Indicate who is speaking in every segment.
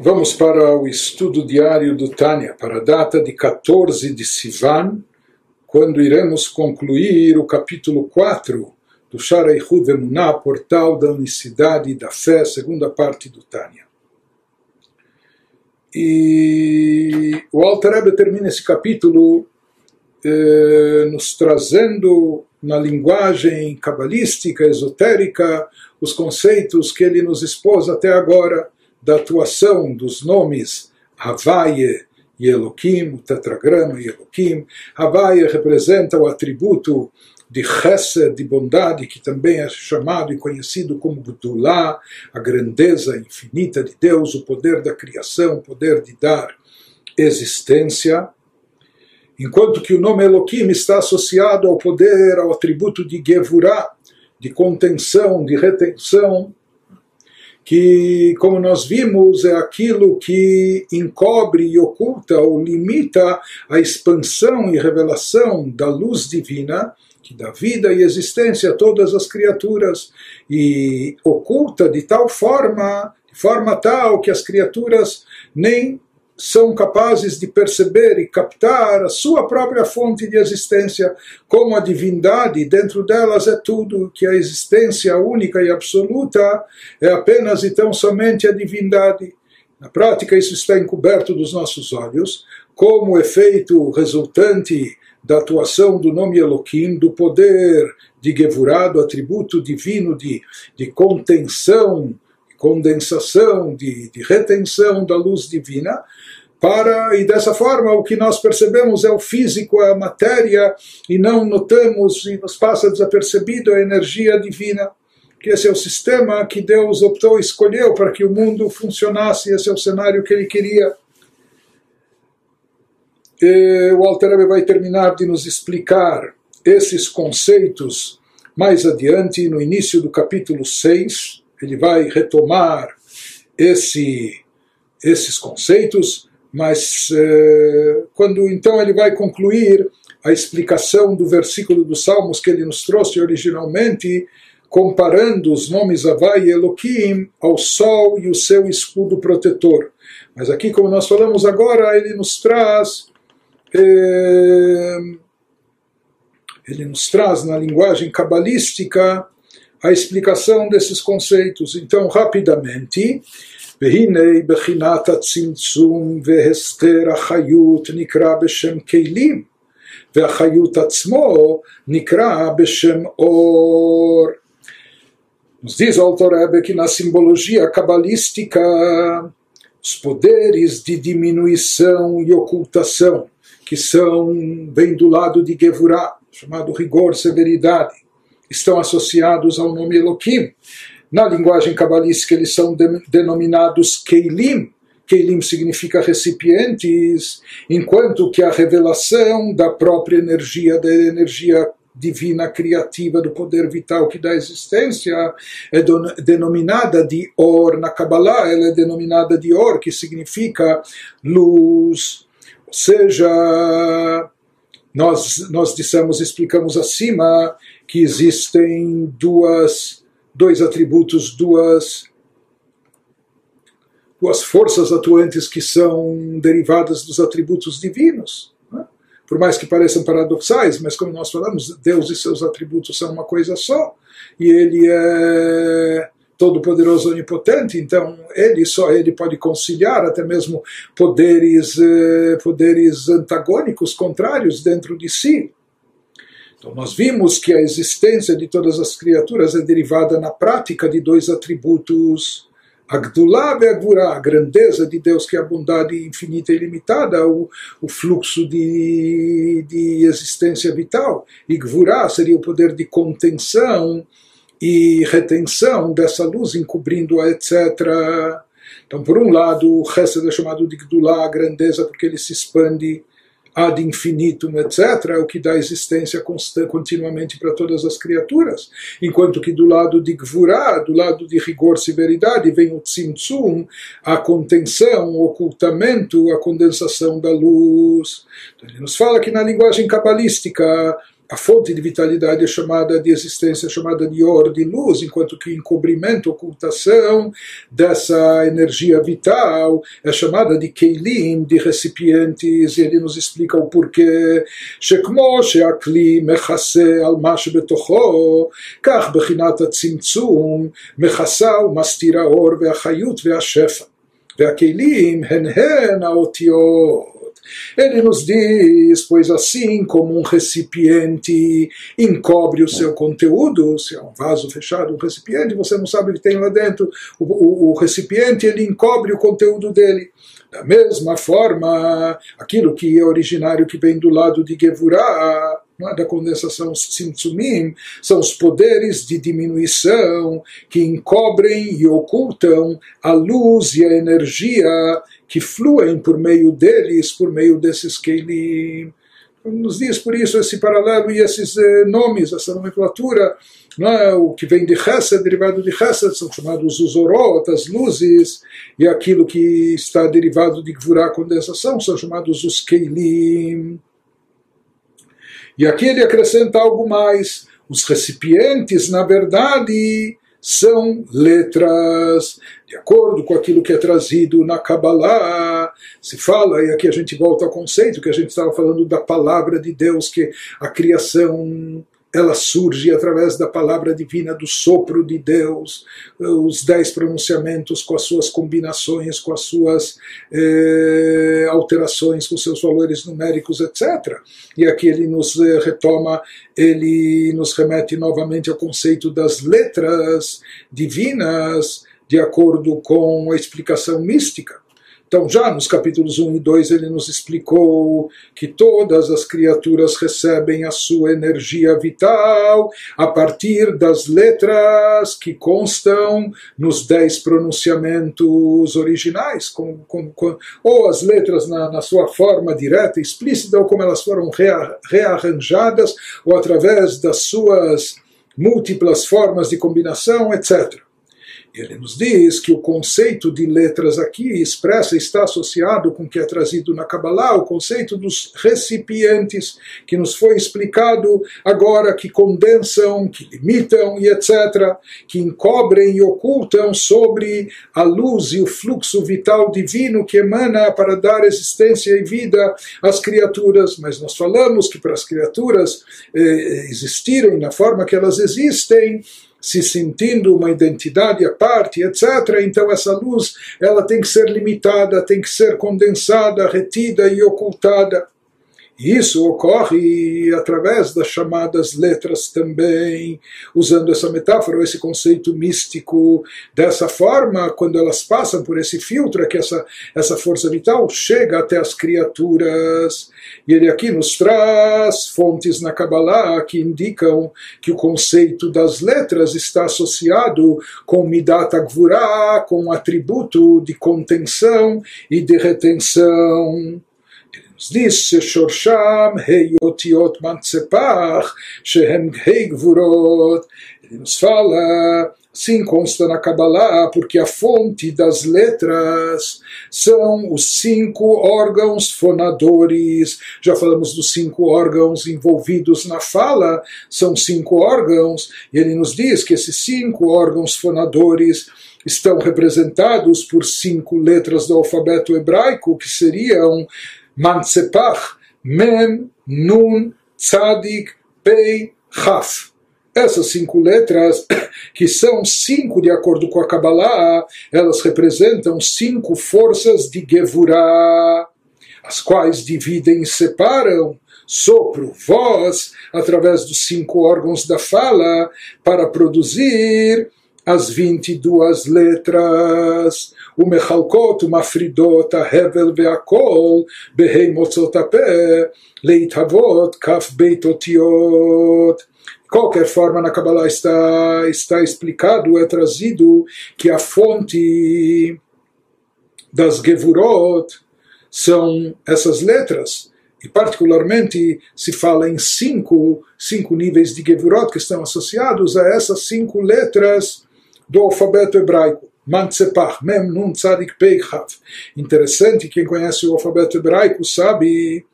Speaker 1: Vamos para o estudo diário do Tânia, para a data de 14 de Sivan, quando iremos concluir o capítulo 4 do Shara Emuná, Portal da Unicidade e da Fé, segunda parte do Tânia. E o Alter Rebbe termina esse capítulo eh, nos trazendo na linguagem cabalística, esotérica, os conceitos que ele nos expôs até agora da atuação dos nomes Havaye e Elohim, o tetragrama e Elohim. Havaye representa o atributo de Chesed, de bondade, que também é chamado e conhecido como Gdulá, a grandeza infinita de Deus, o poder da criação, o poder de dar existência. Enquanto que o nome Elohim está associado ao poder, ao atributo de Gevurah, de contenção, de retenção, que, como nós vimos, é aquilo que encobre e oculta ou limita a expansão e revelação da luz divina, que dá vida e existência a todas as criaturas, e oculta de tal forma, de forma tal que as criaturas nem são capazes de perceber e captar a sua própria fonte de existência como a divindade, dentro delas é tudo, que a existência única e absoluta é apenas e tão somente a divindade. Na prática, isso está encoberto dos nossos olhos, como efeito resultante da atuação do nome Elohim, do poder de Gevurah, do atributo divino de, de contenção condensação, de, de retenção da luz divina, para e dessa forma o que nós percebemos é o físico, é a matéria e não notamos e nos passa desapercebido a energia divina. Que esse é o sistema que Deus optou, escolheu para que o mundo funcionasse, esse é o cenário que ele queria. E o Alter vai terminar de nos explicar esses conceitos mais adiante, no início do capítulo 6, ele vai retomar esse, esses conceitos, mas eh, quando então ele vai concluir a explicação do versículo dos Salmos que ele nos trouxe originalmente, comparando os nomes Havai e Elohim ao sol e o seu escudo protetor. Mas aqui, como nós falamos agora, ele nos traz. Eh, ele nos traz na linguagem cabalística a explicação desses conceitos. Então, rapidamente, והנה בחינת הצמצום והסתר החיות נקרא בשם כלים, והחיות עצמו נקרא בשם אור. Nos diz o autor Rebbe que na simbologia cabalística os poderes de diminuição e ocultação, que são, vêm do lado de Gevurah, chamado rigor, severidade, estão associados ao nome Elohim. Na linguagem cabalística, eles são de, denominados Keilim. Keilim significa recipientes, enquanto que a revelação da própria energia, da energia divina criativa do poder vital que dá existência é denominada de Or. Na Kabbalah, ela é denominada de Or, que significa luz. Ou seja, nós, nós dissemos, explicamos acima, que existem duas dois atributos, duas, duas forças atuantes que são derivadas dos atributos divinos. Né? Por mais que pareçam paradoxais, mas como nós falamos, Deus e seus atributos são uma coisa só, e Ele é todo-poderoso, onipotente, então ele só ele pode conciliar até mesmo poderes eh, poderes antagônicos, contrários dentro de si. Então, nós vimos que a existência de todas as criaturas é derivada na prática de dois atributos. Agdulá Agvurá, a grandeza de Deus, que é a bondade infinita e ilimitada, o, o fluxo de, de existência vital. E Gvurá seria o poder de contenção e retenção dessa luz, encobrindo-a, etc. Então, por um lado, o Hesed é chamado de Gdulá, a grandeza, porque ele se expande ad infinitum, etc., é o que dá existência continuamente para todas as criaturas. Enquanto que do lado de Gvurá, do lado de rigor severidade, vem o Tzimtzum, a contenção, o ocultamento, a condensação da luz. Então, ele nos fala que na linguagem cabalística, a fonte de vitalidade é chamada de existência, é chamada de or, de luz, enquanto que encobrimento, ocultação dessa energia vital é chamada de keilim, de recipientes, e ele nos explica o porquê. שכמו שהכלי מכסה על מה שבתוכו, כך בחינת הצמצום מכסה ומסתירה האור והחיות והשפע. והכלים הן הן האותיות. Ele nos diz, pois assim como um recipiente encobre o seu conteúdo, se é um vaso fechado, um recipiente, você não sabe o que tem lá dentro, o, o, o recipiente ele encobre o conteúdo dele. Da mesma forma, aquilo que é originário que vem do lado de Gevurah, é, da condensação Simtsumim, são os poderes de diminuição que encobrem e ocultam a luz e a energia que fluem por meio deles, por meio desses Keilim. Nos diz por isso esse paralelo e esses eh, nomes, essa nomenclatura, é? o que vem de Chesed, derivado de Chesed, são chamados os Orot, as luzes, e aquilo que está derivado de Gvurá, condensação, são chamados os Keilim. E aqui ele acrescenta algo mais. Os recipientes, na verdade, são letras, de acordo com aquilo que é trazido na Kabbalah, se fala, e aqui a gente volta ao conceito que a gente estava falando da palavra de Deus, que a criação ela surge através da palavra divina, do sopro de Deus, os dez pronunciamentos com as suas combinações, com as suas eh, alterações, com seus valores numéricos, etc. E aqui ele nos eh, retoma, ele nos remete novamente ao conceito das letras divinas, de acordo com a explicação mística. Então, já nos capítulos 1 e 2, ele nos explicou que todas as criaturas recebem a sua energia vital a partir das letras que constam nos dez pronunciamentos originais, com, com, com, ou as letras na, na, sua forma direta, explícita, ou como elas foram rea, rearranjadas, ou através das suas múltiplas formas de combinação, etc. Ele nos diz que o conceito de letras aqui expressa, está associado com o que é trazido na Kabbalah, o conceito dos recipientes, que nos foi explicado agora, que condensam, que limitam e etc., que encobrem e ocultam sobre a luz e o fluxo vital divino que emana para dar existência e vida às criaturas. Mas nós falamos que para as criaturas eh, existirem na forma que elas existem, se sentindo uma identidade à parte, etc. Então essa luz ela tem que ser limitada, tem que ser condensada, retida e ocultada. Isso ocorre através das chamadas letras também, usando essa metáfora, esse conceito místico. Dessa forma, quando elas passam por esse filtro, é que essa, essa força vital chega até as criaturas. E ele aqui nos traz fontes na Kabbalah que indicam que o conceito das letras está associado com Midat Agvurah, com o atributo de contenção e de retenção. Здесь шоршам nos fala, sim, consta na Kabbalah, porque a fonte das letras são os cinco órgãos fonadores. Já falamos dos cinco órgãos envolvidos na fala, são cinco órgãos, e ele nos diz que esses cinco órgãos fonadores estão representados por cinco letras do alfabeto hebraico, que seriam Mansepach, Mem, Nun, Tzadik, Pei, Chaf. Essas cinco letras, que são cinco de acordo com a Kabbalah, elas representam cinco forças de Gevurah, as quais dividem e separam sopro, voz, através dos cinco órgãos da fala, para produzir as 22 letras. ומחלקות ומפרידות ההבל והכל בה"א מוצאות הפה להתהוות כף בית אותיות. qualquer forma na Kabbalah está, está explicado, é trazido que a fonte das Gevurot são essas letras. E particularmente se fala em cinco, cinco níveis de Gevurot que estão associados a essas cinco letras do alfabeto hebraico. Mantsepach, Mem, Nun, Tzadik, Pei, Interessante, quem conhece o alfabeto hebraico sabe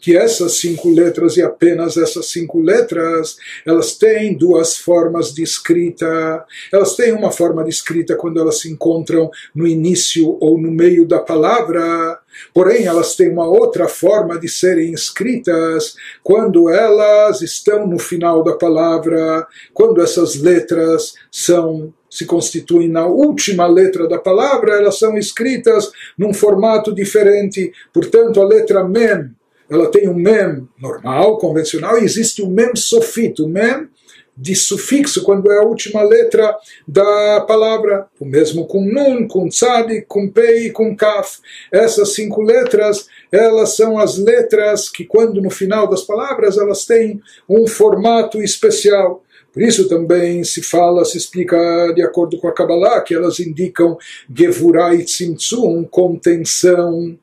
Speaker 1: que essas cinco letras e apenas essas cinco letras, elas têm duas formas de escrita. Elas têm uma forma de escrita quando elas se encontram no início ou no meio da palavra, porém elas têm uma outra forma de serem escritas quando elas estão no final da palavra, quando essas letras são se constituem na última letra da palavra, elas são escritas num formato diferente. Portanto, a letra mem ela tem um mem normal, convencional, e existe um mem sofito, mem de sufixo, quando é a última letra da palavra. O mesmo com nun, com tzadi, com pei com kaf. Essas cinco letras, elas são as letras que, quando no final das palavras, elas têm um formato especial. Por isso também se fala, se explica de acordo com a Kabbalah, que elas indicam Gevurai Tzimtzum, contenção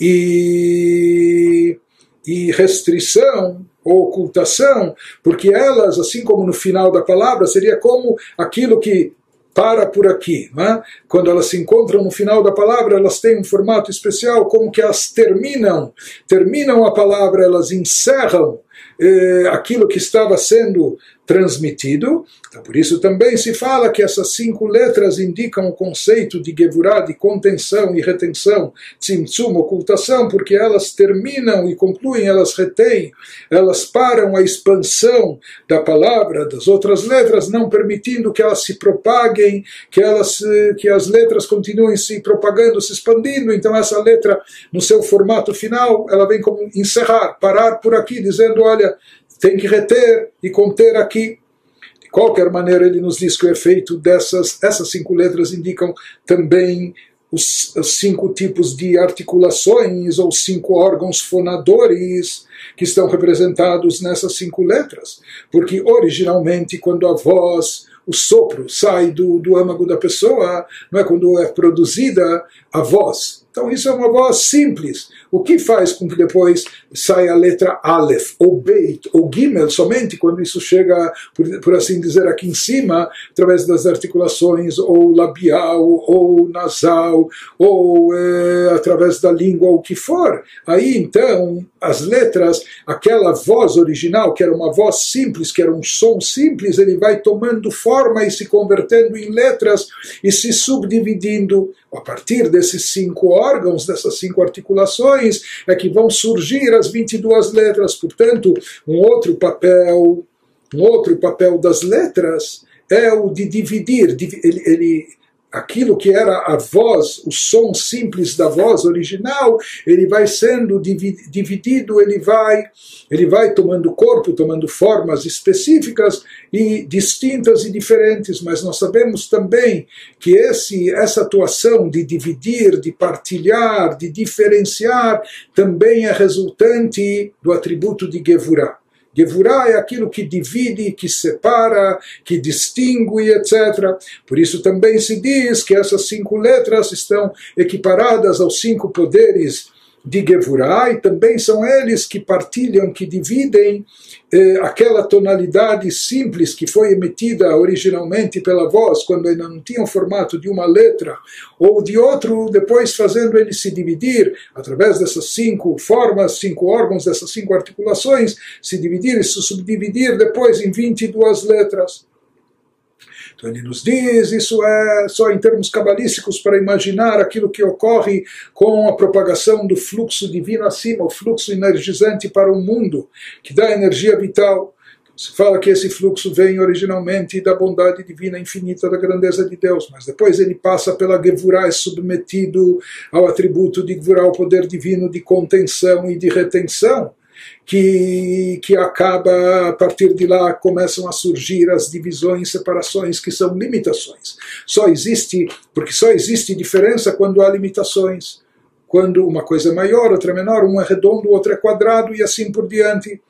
Speaker 1: e e restrição ou ocultação, porque elas, assim como no final da palavra, seria como aquilo que para por aqui. É? Quando elas se encontram no final da palavra, elas têm um formato especial, como que elas terminam, terminam a palavra, elas encerram eh, aquilo que estava sendo transmitido. Então, por isso também se fala que essas cinco letras indicam o conceito de Gevurah, de contenção e retenção, Tzimtzum, ocultação, porque elas terminam e concluem, elas retêm, elas param a expansão da palavra, das outras letras, não permitindo que elas se propaguem, que, elas, que as letras continuem se propagando, se expandindo. Então, essa letra, no seu formato final, ela vem como encerrar, parar por aqui, dizendo: olha, tem que reter e conter aqui. De qualquer maneira, ele nos diz que o efeito dessas essas cinco letras indicam também os, os cinco tipos de articulações ou cinco órgãos fonadores que estão representados nessas cinco letras. Porque originalmente, quando a voz o sopro sai do, do âmago da pessoa, não é quando é produzida a voz. Então isso é uma voz simples. O que faz com que depois saia a letra Aleph, ou Beit, ou Gimel, somente quando isso chega, por, por assim dizer, aqui em cima, através das articulações, ou labial, ou nasal, ou é, através da língua, o que for. Aí então, as letras, aquela voz original, que era uma voz simples, que era um som simples, ele vai tomando forma e se convertendo em letras e se subdividindo a partir desses cinco órgãos, dessas cinco articulações, é que vão surgir as 22 letras. Portanto, um outro papel, um outro papel das letras é o de dividir. Ele, ele aquilo que era a voz, o som simples da voz original, ele vai sendo dividido, ele vai, ele vai tomando corpo, tomando formas específicas e distintas e diferentes, mas nós sabemos também que esse, essa atuação de dividir, de partilhar, de diferenciar, também é resultante do atributo de Gevurah. Gevurah é aquilo que divide, que separa, que distingue, etc. Por isso também se diz que essas cinco letras estão equiparadas aos cinco poderes de Gevurah, e também são eles que partilham, que dividem eh, aquela tonalidade simples que foi emitida originalmente pela voz, quando ainda não tinha o formato de uma letra ou de outro, depois fazendo ele se dividir através dessas cinco formas, cinco órgãos, dessas cinco articulações, se dividir e se subdividir depois em 22 letras. Então ele nos diz, isso é só em termos cabalísticos para imaginar aquilo que ocorre com a propagação do fluxo divino acima, o fluxo energizante para o mundo, que dá energia vital. Se fala que esse fluxo vem originalmente da bondade divina infinita, da grandeza de Deus, mas depois ele passa pela Gevurah, é submetido ao atributo de Gevurah, o poder divino de contenção e de retenção que, que acaba, a partir de lá, começam a surgir as divisões, separações, que são limitações. Só existe, porque só existe diferença quando há limitações. Quando uma coisa é maior, outra é menor, um é redondo, outro é quadrado e assim por diante.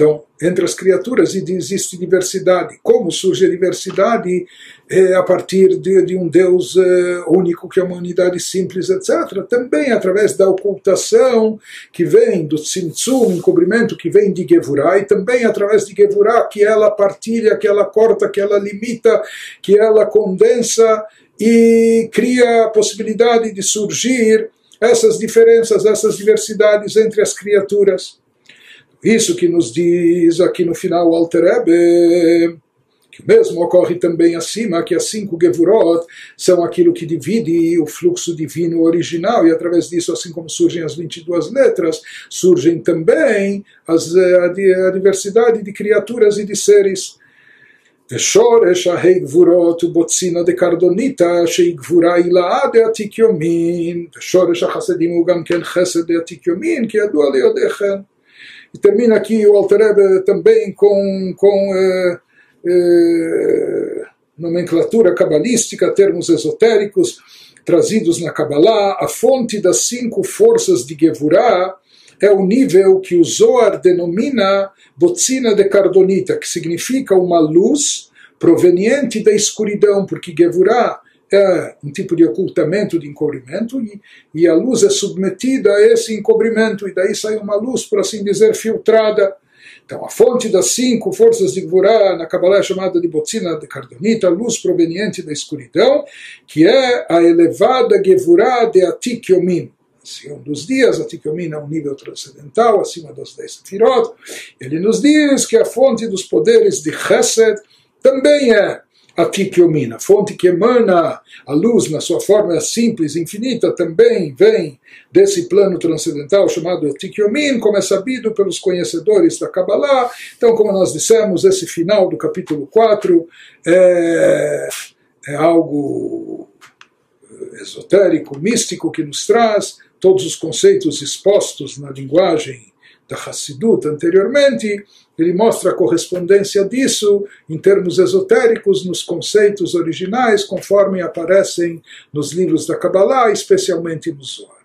Speaker 1: Então, entre as criaturas existe diversidade. Como surge a diversidade? É a partir de, de um Deus é, único, que é uma unidade simples, etc. Também através da ocultação que vem do Tzimtzum, encobrimento que vem de Gevurah, e também através de Gevurah que ela partilha, que ela corta, que ela limita, que ela condensa e cria a possibilidade de surgir essas diferenças, essas diversidades entre as criaturas. Isso que nos diz aqui no final o Alter Ebe, que o mesmo ocorre também acima, que as cinco Gevurot são aquilo que divide o fluxo divino original, e através disso, assim como surgem as 22 letras, surgem também as, a, a diversidade de criaturas e de seres. ושורש ההי גבורות הוא בוצינה דקרדוניתא שהיא גבורה הילאה דעתיק יומין ושורש החסדים הוא גם כן חסד דעתיק יומין כי ידוע ליודעכם. e termina aqui o Alter também com, com eh, eh, nomenclatura cabalística, termos esotéricos trazidos na Kabbalah. A fonte das cinco forças de Gevurah é o nível que o Zohar denomina botzina de cardonita, que significa uma luz proveniente da escuridão, porque Gevurah é um tipo de ocultamento, de encobrimento, e, e, a luz é submetida a esse encobrimento, e daí sai uma luz, por assim dizer, filtrada. Então, a fonte das cinco forças de Gvurá na Kabbalah é chamada de Botzina de Cardonita, luz proveniente da escuridão, que é a elevada Gevurá de Atikyomin. Assim, um dos dias, Atikyomin é um nível transcendental, acima dos dez sefirot. Ele nos diz que a fonte dos poderes de Chesed também é a Tikyomina, fonte que emana a luz na sua forma simples, infinita, também vem desse plano transcendental chamado Tikyomin, como é sabido pelos conhecedores da Kabbalah. Então, como nós dissemos, esse final do capítulo 4 é, é algo esotérico, místico, que nos traz todos os conceitos expostos na linguagem da Hassidut anteriormente, ele mostra a correspondência disso em termos esotéricos nos conceitos originais, conforme aparecem nos livros da Kabbalah, especialmente no Zohar.